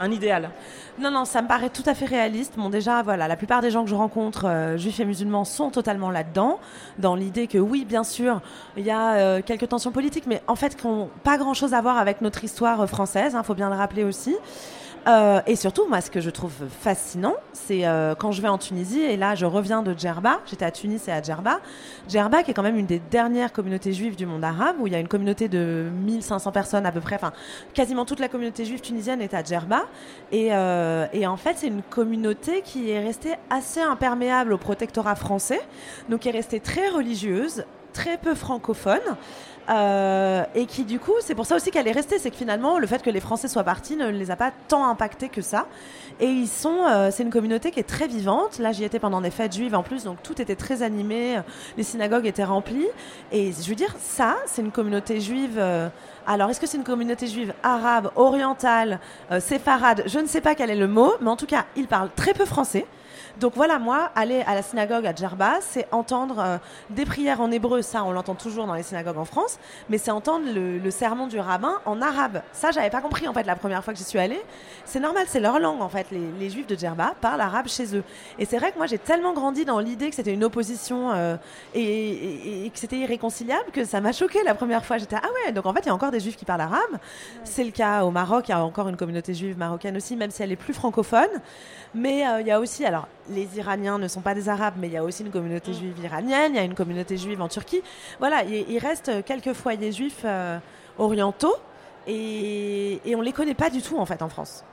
un idéal Non, non, ça me paraît tout à fait réaliste. Bon, déjà, voilà, la plupart des gens que je rencontre, euh, juifs et musulmans, sont totalement là-dedans, dans l'idée que oui, bien sûr, il y a euh, quelques tensions politiques, mais en fait, qui n'ont pas grand-chose à voir avec notre histoire euh, française, il hein, faut bien le rappeler aussi. Euh, et surtout, moi, ce que je trouve fascinant, c'est euh, quand je vais en Tunisie, et là, je reviens de Djerba, j'étais à Tunis et à Djerba. Djerba, qui est quand même une des dernières communautés juives du monde arabe, où il y a une communauté de 1500 personnes à peu près, enfin, quasiment toute la communauté juive tunisienne est à Djerba. Et, euh, et en fait, c'est une communauté qui est restée assez imperméable au protectorat français, donc qui est restée très religieuse, très peu francophone. Euh, et qui du coup, c'est pour ça aussi qu'elle est restée, c'est que finalement, le fait que les Français soient partis ne les a pas tant impactés que ça. Et ils sont, euh, c'est une communauté qui est très vivante. Là, j'y étais pendant des fêtes juives en plus, donc tout était très animé, les synagogues étaient remplies. Et je veux dire, ça, c'est une communauté juive. Euh, alors, est-ce que c'est une communauté juive arabe, orientale, séfarade? Je ne sais pas quel est le mot, mais en tout cas, ils parlent très peu français. Donc voilà, moi, aller à la synagogue à Djerba, c'est entendre euh, des prières en hébreu, ça on l'entend toujours dans les synagogues en France, mais c'est entendre le, sermon du rabbin en arabe. Ça, j'avais pas compris en fait la première fois que j'y suis allée. C'est normal, c'est leur langue en fait. Les, juifs de Djerba parlent arabe chez eux. Et c'est vrai que moi j'ai tellement grandi dans l'idée que c'était une opposition euh, et, que c'était irréconciliable que ça m'a choqué la première fois. J'étais ah ouais, donc en fait il y a encore des juifs qui parlent arabe. C'est le cas au Maroc, il y a encore une communauté juive marocaine aussi, même si elle est plus francophone. Mais euh, il y a aussi, alors les Iraniens ne sont pas des Arabes, mais il y a aussi une communauté mm. juive iranienne, il y a une communauté juive en Turquie. Voilà, il, reste quelques foyers juifs euh, orientaux et, et on les connaît pas du tout en fait en France.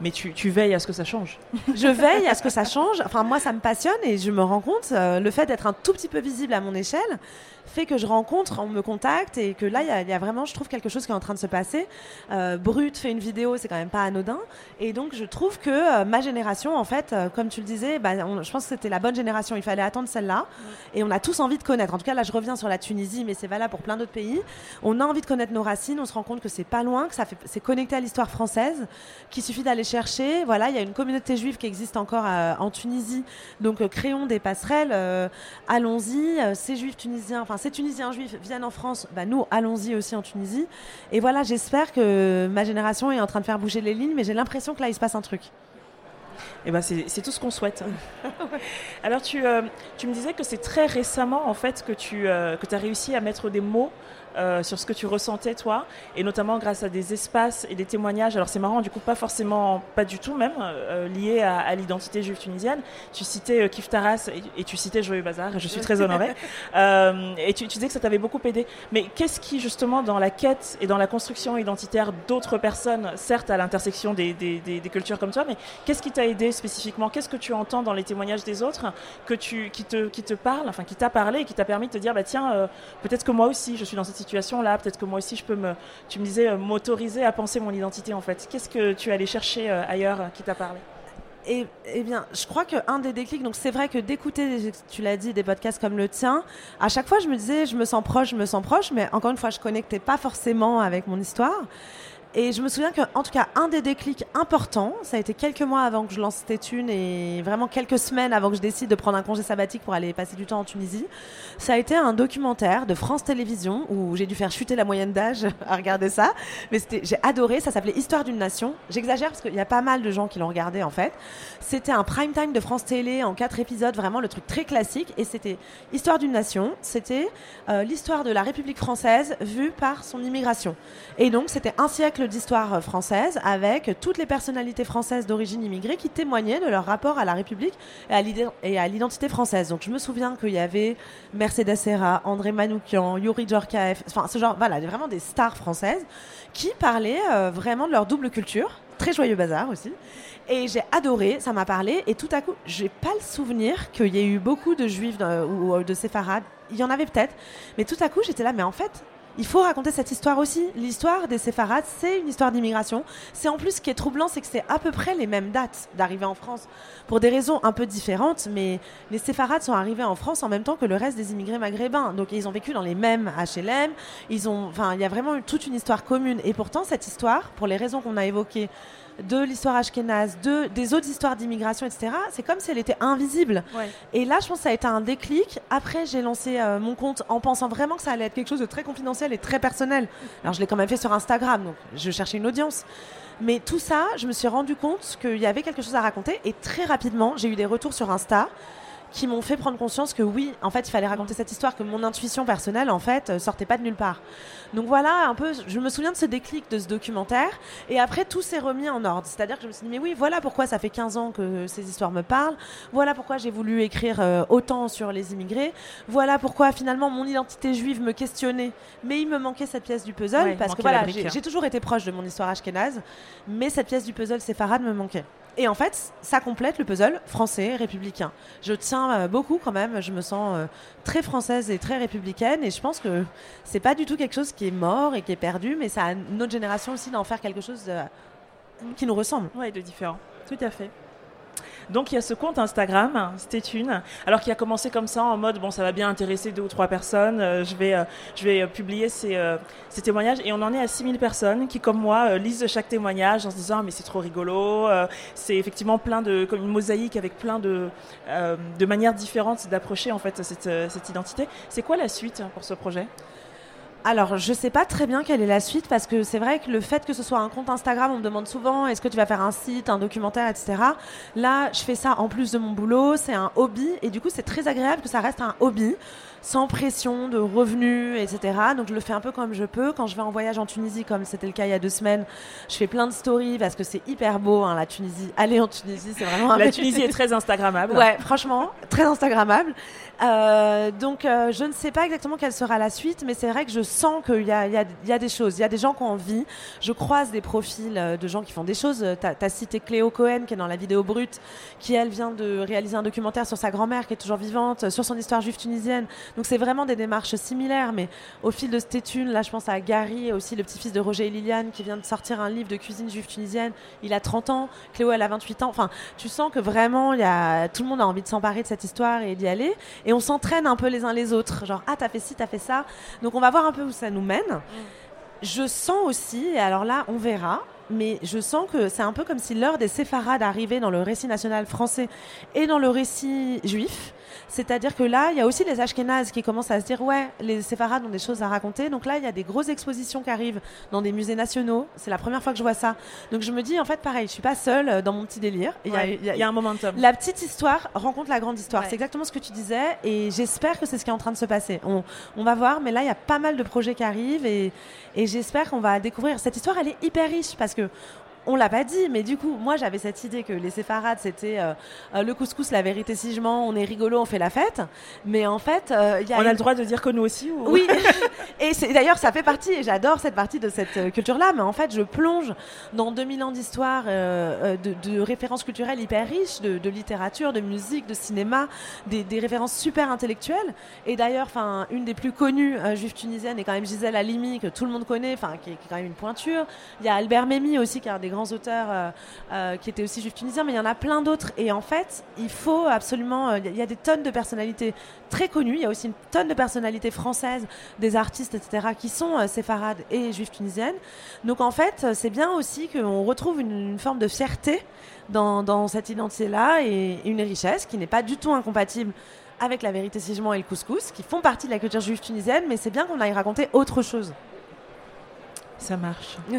Mais tu, veilles à ce que ça change. [LAUGHS] Je veille à ce que ça change. Enfin, moi, ça me passionne et je me rends compte, euh, le fait d'être un tout petit peu visible à mon échelle, fait que je rencontre, on me contacte et que là, il y, a vraiment, je trouve, quelque chose qui est en train de se passer. Euh, Brut fait une vidéo, c'est quand même pas anodin. Et donc, je trouve que euh, ma génération, en fait, euh, comme tu le disais, bah, je pense que c'était la bonne génération. Il fallait attendre celle-là. Et on a tous envie de connaître. En tout cas, là, je reviens sur la Tunisie, mais c'est valable pour plein d'autres pays. On a envie de connaître nos racines. On se rend compte que c'est pas loin, que c'est connecté à l'histoire française, qu'il suffit d'aller chercher. Voilà, il y a une communauté juive qui existe encore en Tunisie. Donc, créons des passerelles. allons-y. ces juifs tunisiens, enfin, ces Tunisiens juifs viennent en France, bah nous, allons-y aussi en Tunisie. Et voilà, j'espère que ma génération est en train de faire bouger les lignes, mais j'ai l'impression que là, il se passe un truc. Eh ben c'est tout ce qu'on souhaite. [LAUGHS] Alors tu, euh, tu me disais que c'est très récemment en fait que tu euh, que as réussi à mettre des mots euh, sur ce que tu ressentais toi, et notamment grâce à des espaces et des témoignages. Alors c'est marrant, du coup pas forcément, pas du tout même euh, lié à, l'identité juive tunisienne. Tu citais euh, Kif Taras et, tu citais Joyeux Bazar, et je suis très honorée. [LAUGHS] et tu, disais que ça t'avait beaucoup aidé. Mais qu'est-ce qui justement dans la quête et dans la construction identitaire d'autres personnes, certes à l'intersection des, des, cultures comme toi, mais qu'est-ce qui t'a aidé spécifiquement? Qu'est-ce que tu entends dans les témoignages des autres que tu, qui, te, qui te parle, enfin qui t'a parlé et qui t'a permis de te dire bah tiens peut-être que moi aussi je suis dans cette situation-là, peut-être que moi aussi je peux me, tu me disais, euh, m'autoriser à penser mon identité en fait. Qu'est-ce que tu allais chercher euh, ailleurs qui t'a parlé? Et, eh bien, je crois qu'un des déclics, donc c'est vrai que d'écouter, tu l'as dit, des podcasts comme le tien, à chaque fois je me disais, je me sens proche, je me sens proche, mais encore une fois, je connectais pas forcément avec mon histoire. Et je me souviens qu'en tout cas, un des déclics importants, ça a été quelques mois avant que je lance Tétune et vraiment quelques semaines avant que je décide de prendre un congé sabbatique pour aller passer du temps en Tunisie. Ça a été un documentaire de France Télévisions où j'ai dû faire chuter la moyenne d'âge [LAUGHS] à regarder ça. Mais j'ai adoré, ça s'appelait Histoire d'une nation. J'exagère parce qu'il y a pas mal de gens qui l'ont regardé en fait. C'était un prime time de France Télé en quatre épisodes, vraiment le truc très classique. Et c'était Histoire d'une nation, c'était euh, l'histoire de la République française vue par son immigration. Et donc c'était un siècle d'histoire française avec toutes les personnalités françaises d'origine immigrée qui témoignaient de leur rapport à la République et à l'identité française. Donc je me souviens qu'il y avait Mercedes Serra, André Manoukian, Yuri Djorkaeff, enfin ce genre, voilà, vraiment des stars françaises qui parlaient euh, vraiment de leur double culture. Très joyeux bazar aussi. Et j'ai adoré, ça m'a parlé. Et tout à coup, j'ai pas le souvenir qu'il y ait eu beaucoup de juifs ou de séfarades. Il y en avait peut-être. Mais tout à coup, j'étais là, mais en fait, il faut raconter cette histoire aussi. L'histoire des séfarades, c'est une histoire d'immigration. C'est en plus ce qui est troublant, c'est que c'est à peu près les mêmes dates d'arrivée en France, pour des raisons un peu différentes, mais les séfarades sont arrivés en France en même temps que le reste des immigrés maghrébins. Donc ils ont vécu dans les mêmes HLM. Ils ont, il y a vraiment toute une histoire commune. Et pourtant, cette histoire, pour les raisons qu'on a évoquées, de l'histoire ashkénaze, de, des autres histoires d'immigration, etc., c'est comme si elle était invisible. Et là, je pense que ça a été un déclic. Après, j'ai lancé euh, mon compte en pensant vraiment que ça allait être quelque chose de très confidentiel et très personnel. Alors, je l'ai quand même fait sur Instagram, donc je cherchais une audience. Mais tout ça, je me suis rendu compte qu'il y avait quelque chose à raconter. Et très rapidement, j'ai eu des retours sur Insta qui m'ont fait prendre conscience que oui, en fait, il fallait raconter cette histoire, que mon intuition personnelle, en fait, euh, sortait pas de nulle part. Donc voilà, un peu, je me souviens de ce déclic de ce documentaire, et après, tout s'est remis en ordre. C'est-à-dire que je me suis dit, mais oui, voilà pourquoi ça fait 15 ans que ces histoires me parlent, voilà pourquoi j'ai voulu écrire euh, autant sur les immigrés, voilà pourquoi finalement mon identité juive me questionnait, mais il me manquait cette pièce du puzzle, parce que voilà, j'ai toujours été proche de mon histoire ashkénaze, mais cette pièce du puzzle séfarade me manquait. Et en fait, ça complète le puzzle français, républicain. Je tiens euh, beaucoup quand même, je me sens euh, très française et très républicaine et je pense que c'est pas du tout quelque chose qui est mort et qui est perdu, mais ça a notre génération aussi d'en faire quelque chose qui nous ressemble. Oui, de différent. Tout à fait. Donc il y a ce compte Instagram, c'était une, alors qui a commencé comme ça en mode bon ça va bien intéresser deux ou trois personnes, euh, je vais, euh, je vais euh, publier ces, ces, témoignages et on en est à 6000 personnes qui comme moi lisent chaque témoignage en se disant mais c'est trop rigolo, c'est effectivement plein de comme une mosaïque avec plein de, de manières différentes d'approcher en fait cette, cette identité. C'est quoi la suite pour ce projet? Alors, je sais pas très bien quelle est la suite parce que c'est vrai que le fait que ce soit un compte Instagram, on me demande souvent est-ce que tu vas faire un site, un documentaire, etc. Là, je fais ça en plus de mon boulot, c'est un hobby et du coup, c'est très agréable que ça reste un hobby sans pression de revenus, etc. Donc je le fais un peu comme je peux. Quand je vais en voyage en Tunisie, comme c'était le cas il y a deux semaines, je fais plein de stories parce que c'est hyper beau, hein, la Tunisie. Aller en Tunisie, c'est vraiment... la Tunisie est très Instagrammable. Ouais, franchement, très Instagrammable. Euh, donc euh, je ne sais pas exactement quelle sera la suite, mais c'est vrai que je sens qu'il y y a, des choses. Il y a des gens qui ont envie. Je croise des profils euh, de gens qui font des choses. Tu as, cité Cléo Cohen, qui est dans la vidéo brute, qui elle vient de réaliser un documentaire sur sa grand-mère, qui est toujours vivante, sur son histoire juive tunisienne. Donc c'est vraiment des démarches similaires, mais au fil de cette étude, là je pense à Gary, aussi le petit-fils de Roger et Liliane, qui vient de sortir un livre de cuisine juive tunisienne. Il a 30 ans, Cléo elle a 28 ans. Enfin, tu sens que vraiment, y a, tout le monde a envie de s'emparer de cette histoire et d'y aller. Et on s'entraîne un peu les uns les autres. Genre, ah, t'as fait ci, t'as fait ça. Donc on va voir un peu où ça nous mène. Mm. Je sens aussi, et alors là, on verra, mais je sens que c'est un peu comme si l'heure des séfarades arrivait dans le récit national français et dans le récit juif. C'est-à-dire que là, il y a aussi les Ashkénazes qui commencent à se dire ouais, les séfarades ont des choses à raconter. Donc là, il y a des grosses expositions qui arrivent dans des musées nationaux. C'est la première fois que je vois ça. Donc je me dis en fait pareil, je suis pas seule euh, dans mon petit délire. Il y, a un momentum. La petite histoire rencontre la grande histoire. C'est exactement ce que tu disais et j'espère que c'est ce qui est en train de se passer. On, on va voir, mais là, il y a pas mal de projets qui arrivent et, et j'espère qu'on va découvrir. Cette histoire, elle est hyper riche parce que on l'a pas dit, mais du coup, moi j'avais cette idée que les séfarades c'était euh, euh, le couscous, la vérité si je mens, on est rigolo, on fait la fête. Mais en fait, euh, y a on a le droit de dire que nous aussi. Oui. [LAUGHS] [LAUGHS] et d'ailleurs ça fait partie, et j'adore cette partie de cette culture-là. Mais en fait, je plonge dans 2000 ans d'histoire, de, références culturelles hyper riches, de, littérature, de musique, de cinéma, des, références super intellectuelles. Et d'ailleurs, enfin, une des plus connues juives tunisiennes est quand même Gisèle Halimi que tout le monde connaît, enfin qui, est quand même une pointure. Il y a Albert Memmi aussi qui est un des grands auteurs euh, euh, qui étaient aussi juifs tunisiens, mais il y en a plein d'autres. Et en fait, il faut absolument. Euh, il y a des tonnes de personnalités très connues. Il y a aussi une tonne de personnalités françaises, des artistes, etc., qui sont séfarades et juifs tunisiennes. Donc en fait, c'est bien aussi qu'on retrouve une, forme de fierté dans, cette identité-là et une richesse qui n'est pas du tout incompatible avec la vérité sigement et le couscous, qui font partie de la culture juive tunisienne, mais c'est bien qu'on aille raconter autre chose. Ça marche. [LAUGHS]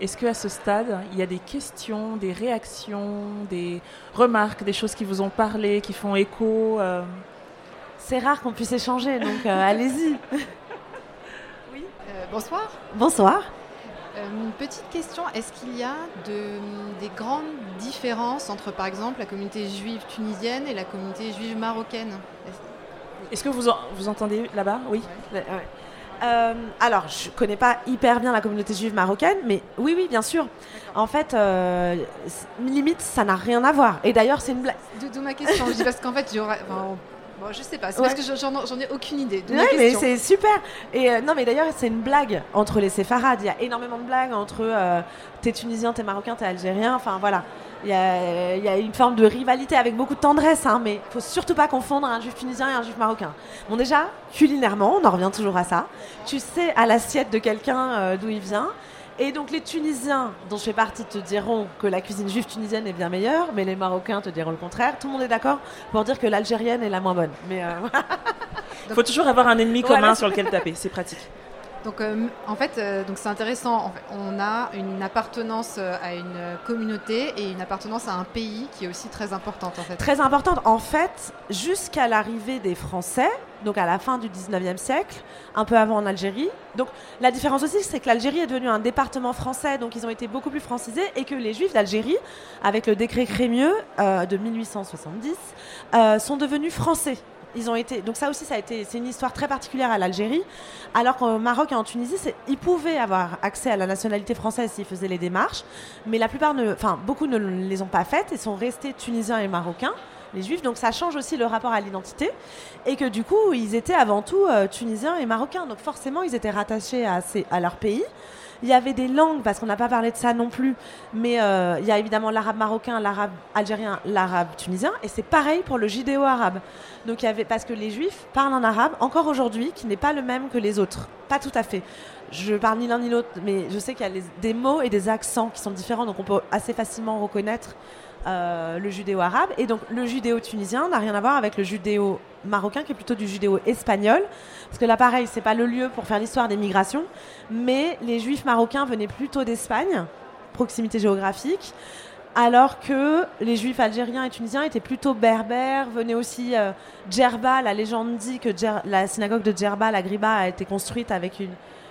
Est-ce qu'à ce stade, il y a des questions, des réactions, des remarques, des choses qui vous ont parlé, qui font écho euh C'est rare qu'on puisse échanger, donc euh, allez-y. [LAUGHS] Oui, euh, bonsoir. Bonsoir. Une petite question, est-ce qu'il y a des grandes différences entre, par exemple, la communauté juive tunisienne et la communauté juive marocaine? Est-ce que vous, vous entendez là-bas? Oui. Euh, alors, je connais pas hyper bien la communauté juive marocaine, mais oui, oui, bien sûr. En fait, euh, limite, ça n'a rien à voir. Et d'ailleurs, c'est une blague. D'où ma question. je dis parce qu'en fait, j'aurais. Bon, je sais pas, c'est parce que j'en ai aucune idée. Oui, mais c'est super. Et euh, non, mais d'ailleurs, c'est une blague entre les séfarades. Il y a énormément de blagues entre t'es tunisien, t'es marocain, t'es algérien. Enfin, voilà. Il y, a, une forme de rivalité avec beaucoup de tendresse, hein, mais il faut surtout pas confondre un juif tunisien et un juif marocain. Bon, déjà, culinairement, on en revient toujours à ça. Tu sais à l'assiette de quelqu'un euh, d'où il vient. Et donc les Tunisiens, dont je fais partie, te diront que la cuisine juive tunisienne est bien meilleure, mais les Marocains te diront le contraire. Tout le monde est d'accord pour dire que l'algérienne est la moins bonne. Mais il [LAUGHS] faut toujours avoir un ennemi commun sur lequel taper, c'est pratique. Donc, euh, en fait, euh, c'est intéressant. on a une appartenance euh, à une communauté et une appartenance à un pays qui est aussi très importante. Très importante. En fait, jusqu'à l'arrivée des Français, donc à la fin du 19e siècle, un peu avant en Algérie. Donc, la différence aussi, c'est que l'Algérie est devenue un département français, donc ils ont été beaucoup plus francisés, et que les Juifs d'Algérie, avec le décret Crémieux de 1870, sont devenus français. Ils ont été, donc ça aussi, ça a été, c'est une histoire très particulière à l'Algérie. Alors qu'au Maroc et en Tunisie, ils pouvaient avoir accès à la nationalité française s'ils faisaient les démarches, mais la plupart, ne, enfin beaucoup ne les ont pas faites et sont restés tunisiens et marocains les juifs. Donc ça change aussi le rapport à l'identité. Et que du coup, ils étaient avant tout euh, tunisiens et marocains. Donc forcément, ils étaient rattachés à, à leur pays. Il y avait des langues, parce qu'on n'a pas parlé de ça non plus, mais euh, il y a évidemment l'arabe marocain, l'arabe algérien, l'arabe tunisien, et c'est pareil pour le judéo-arabe. Donc il y avait, parce que les juifs parlent un arabe, encore aujourd'hui, qui n'est pas le même que les autres. Pas tout à fait. Je parle ni l'un ni l'autre, mais je sais qu'il y a des mots et des accents qui sont différents, donc on peut assez facilement reconnaître euh, le judéo-arabe. Et donc le judéo-tunisien n'a rien à voir avec le judéo-marocain, qui est plutôt du judéo-espagnol. Parce que là, pareil, c'est pas le lieu pour faire l'histoire des migrations, mais les juifs marocains venaient plutôt d'Espagne, proximité géographique. Alors que les juifs algériens et tunisiens étaient plutôt berbères, venaient aussi euh, Djerba. La légende dit que la synagogue de Djerba, la Griba, a été construite avec une,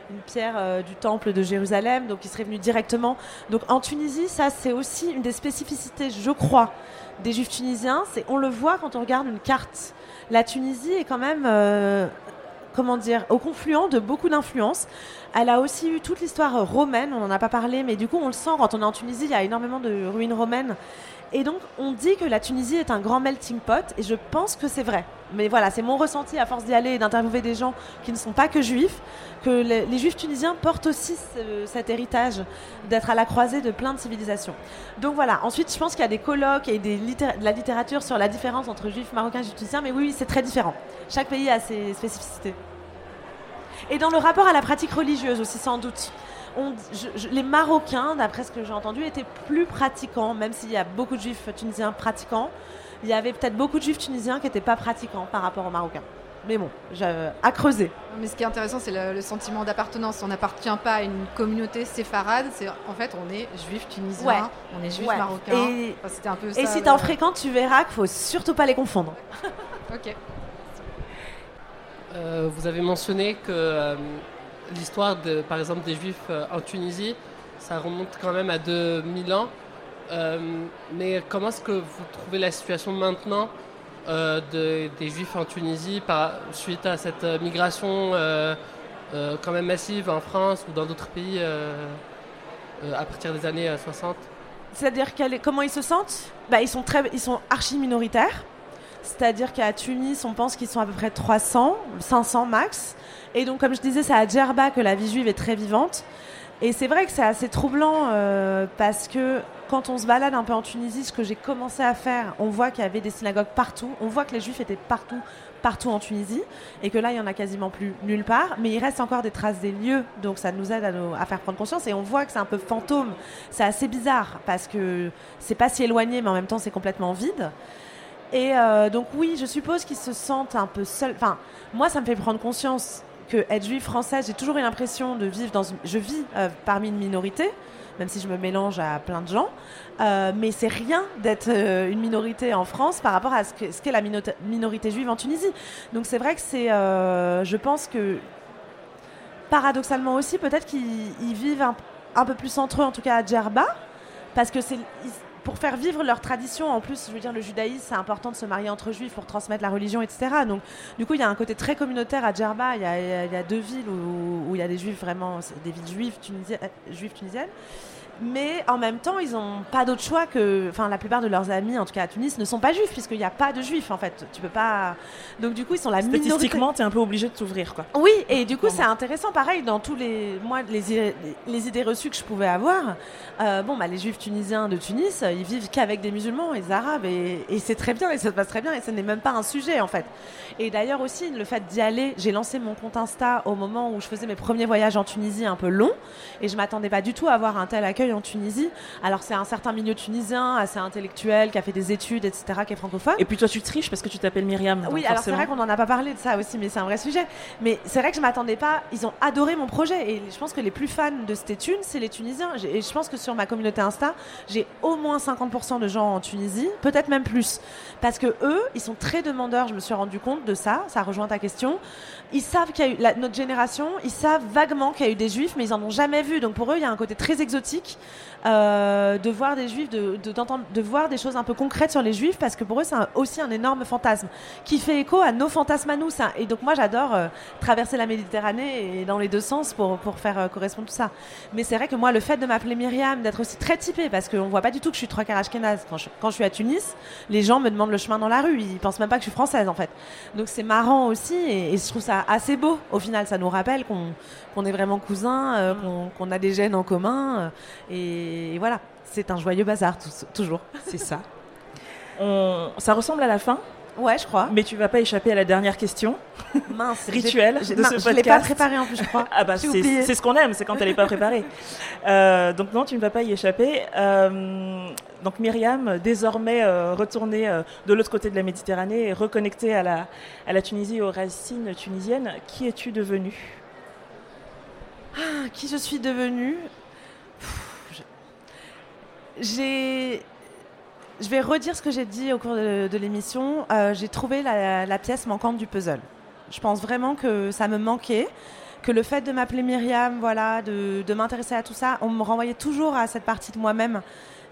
une pierre euh, du temple de Jérusalem, donc il serait venu directement. Donc en Tunisie, ça c'est aussi une des spécificités, je crois, des juifs tunisiens. C'est on le voit quand on regarde une carte. La Tunisie est quand même, euh, comment dire, au confluent de beaucoup d'influences. Elle a aussi eu toute l'histoire romaine, on n'en a pas parlé, mais du coup on le sent quand on est en Tunisie, il y a énormément de ruines romaines. Et donc, on dit que la Tunisie est un grand melting pot, et je pense que c'est vrai. Mais voilà, c'est mon ressenti à force d'y aller et d'interviewer des gens qui ne sont pas que juifs, que les, juifs tunisiens portent aussi cet héritage d'être à la croisée de plein de civilisations. Donc voilà, ensuite, je pense qu'il y a des colloques et des de la littérature sur la différence entre juifs marocains et juifs tunisiens, mais oui, c'est très différent. Chaque pays a ses spécificités. Et dans le rapport à la pratique religieuse aussi, sans doute. Les Marocains, d'après ce que j'ai entendu, étaient plus pratiquants, même s'il y a beaucoup de juifs tunisiens pratiquants. Il y avait peut-être beaucoup de juifs tunisiens qui n'étaient pas pratiquants par rapport aux Marocains. Mais bon, à creuser. Mais ce qui est intéressant, c'est le, sentiment d'appartenance. On n'appartient pas à une communauté séfarade. C'est en fait, on est juif tunisien, on est juif marocain. Et, un peu et si tu en fréquentes, tu verras qu'il faut surtout pas les confondre. [LAUGHS] ok. Euh, vous avez mentionné que euh, l'histoire, de, par exemple, des juifs euh, en Tunisie, ça remonte quand même à 2000 ans. mais comment est-ce que vous trouvez la situation maintenant euh, des Juifs en Tunisie par, suite à cette euh, migration euh, quand même massive en France ou dans d'autres pays à partir des années 60 C'est-à-dire comment ils se sentent? Bah, ils, sont très, ils sont archi minoritaires. C'est-à-dire qu'à Tunis, on pense qu'ils sont à peu près 300, 500 max. Et donc, comme je disais, c'est à Djerba que la vie juive est très vivante. Et c'est vrai que c'est assez troublant parce que quand on se balade un peu en Tunisie, ce que j'ai commencé à faire, on voit qu'il y avait des synagogues partout. On voit que les juifs étaient partout, partout en Tunisie. Et que là, il y en a quasiment plus nulle part. Mais il reste encore des traces des lieux. Donc ça nous aide à, faire prendre conscience. Et on voit que c'est un peu fantôme. C'est assez bizarre parce que c'est pas si éloigné, mais en même temps, c'est complètement vide. Et euh, donc oui, je suppose qu'ils se sentent un peu seuls. Enfin, moi, ça me fait prendre conscience que être juif française, j'ai toujours eu l'impression de vivre dans une... Je vis euh, parmi une minorité même si je me mélange à plein de gens. Euh, mais c'est rien d'être une minorité en France par rapport à ce qu'est la minorité juive en Tunisie. Donc c'est vrai que c'est, je pense que paradoxalement aussi, peut-être qu'ils vivent un, peu plus entre eux, en tout cas à Djerba, parce que c'est pour faire vivre leur tradition, en plus, je veux dire, le judaïsme, c'est important de se marier entre juifs pour transmettre la religion, etc. Donc, du coup, il y a un côté très communautaire à Djerba. Il y a, deux villes où, il y a des juifs vraiment, des villes juives, juives tunisiennes mais en même temps, ils n'ont pas d'autre choix que. Enfin, la plupart de leurs amis, en tout cas à Tunis, ne sont pas juifs, puisqu'il n'y a pas de juifs, en fait. Tu peux pas. Donc, du coup, ils sont la minorité. Statistiquement, tu es un peu obligé de t'ouvrir, quoi. Oui, et du coup, c'est intéressant, pareil, dans tous les. Moi, les, les idées reçues que je pouvais avoir, euh, bon, bah, les juifs tunisiens de Tunis, ils vivent qu'avec des musulmans et des arabes, et, et c'est très bien, et ça se passe très bien, et ce n'est même pas un sujet, en fait. Et d'ailleurs, aussi, le fait d'y aller, j'ai lancé mon compte Insta au moment où je faisais mes premiers voyages en Tunisie un peu longs, et je m'attendais pas du tout à avoir un tel accueil en Tunisie. Alors c'est un certain milieu tunisien, assez intellectuel, qui a fait des études, etc., qui est francophone. Et puis toi tu triches parce que tu t'appelles Myriam. Oui, alors c'est vrai qu'on n'en a pas parlé de ça aussi, mais c'est un vrai sujet. Mais c'est vrai que je m'attendais pas. Ils ont adoré mon projet et je pense que les plus fans de Stéthune, c'est les Tunisiens. Et je pense que sur ma communauté Insta, j'ai au moins 50% de gens en Tunisie, peut-être même plus, parce que eux, ils sont très demandeurs. Je me suis rendu compte de ça. Ça rejoint ta question. Ils savent qu'il y a eu la, notre génération, ils savent vaguement qu'il y a eu des juifs, mais ils en ont jamais vu. Donc pour eux, il y a un côté très exotique. Euh, de voir des juifs, de, voir des choses un peu concrètes sur les juifs, parce que pour eux, c'est aussi un énorme fantasme qui fait écho à nos fantasmes à nous. Et donc, moi, j'adore euh, traverser la Méditerranée et dans les deux sens pour, pour faire euh, correspondre tout ça. Mais c'est vrai que moi, le fait de m'appeler Myriam, d'être aussi très typée, parce qu'on voit pas du tout que je suis trois quarts Quand je, quand je suis à Tunis, les gens me demandent le chemin dans la rue. Ils pensent même pas que je suis française, en fait. Donc, c'est marrant aussi, et, je trouve ça assez beau. Au final, ça nous rappelle qu'on est vraiment cousins, qu'on a des gènes en commun. Et et voilà, c'est un joyeux bazar, toujours. [LAUGHS] C'est ça. Ça ressemble à la fin. Ouais, je crois. Mais tu vas pas échapper à la dernière question. [LAUGHS] Mince. Rituel de ce podcast. Je l'ai pas préparé en plus, je crois. [LAUGHS] ah bah c'est ce qu'on aime, c'est quand elle n'est pas préparée. Euh, donc non, tu ne vas pas y échapper. Euh, donc Myriam, désormais euh, retournée de l'autre côté de la Méditerranée et reconnectée à la, à la Tunisie et aux racines tunisiennes, qui es-tu devenue? Ah, Qui je suis devenue? J'ai je vais redire ce que j'ai dit au cours de, l'émission. Euh, j'ai trouvé la, pièce manquante du puzzle. Je pense vraiment que ça me manquait, que le fait de m'appeler Myriam, voilà, de, de m'intéresser à tout ça, on me renvoyait toujours à cette partie de moi-même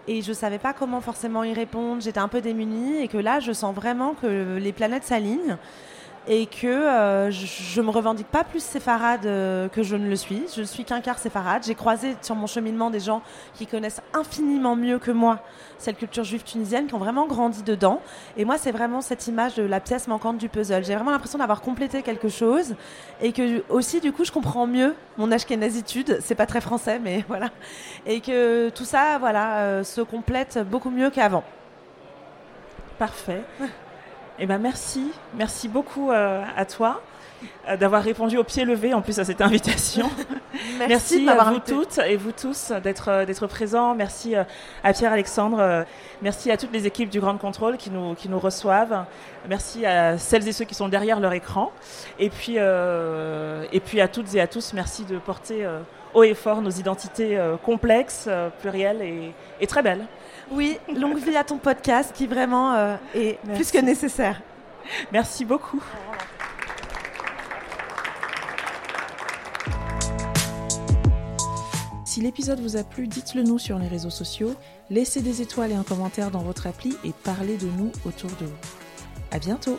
et je savais pas comment forcément y répondre. J'étais un peu démunie et que là, je sens vraiment que les planètes s'alignent et que euh, je, ne me revendique pas plus séfarade euh, que je ne le suis. Je suis qu'un quart séfarade. J'ai croisé sur mon cheminement des gens qui connaissent infiniment mieux que moi cette culture juive tunisienne, qui ont vraiment grandi dedans. Et moi, c'est vraiment cette image de la pièce manquante du puzzle. J'ai vraiment l'impression d'avoir complété quelque chose et que aussi, du coup, je comprends mieux mon ashkénazitude. C'est pas très français, mais [LAUGHS] voilà. Et que tout ça, voilà, euh, se complète beaucoup mieux qu'avant. Parfait. Eh ben merci, merci beaucoup à toi. Euh, d'avoir répondu au pied levé en plus à cette invitation. [LAUGHS] Merci, [LAUGHS] merci à vous toutes et vous tous d'être euh, d'être présents. Merci euh, à Pierre Alexandre. Merci à toutes les équipes du Grand Contrôle qui nous qui nous reçoivent. Merci à celles et ceux qui sont derrière leur écran. Et puis et puis à toutes et à tous, merci de porter haut et fort nos identités complexes, plurielles et, et, très belles. Oui, longue vie à ton podcast qui vraiment est plus que nécessaire. Merci beaucoup. Si l'épisode vous a plu, dites-le nous sur les réseaux sociaux, laissez des étoiles et un commentaire dans votre appli et parlez de nous autour de vous. À bientôt!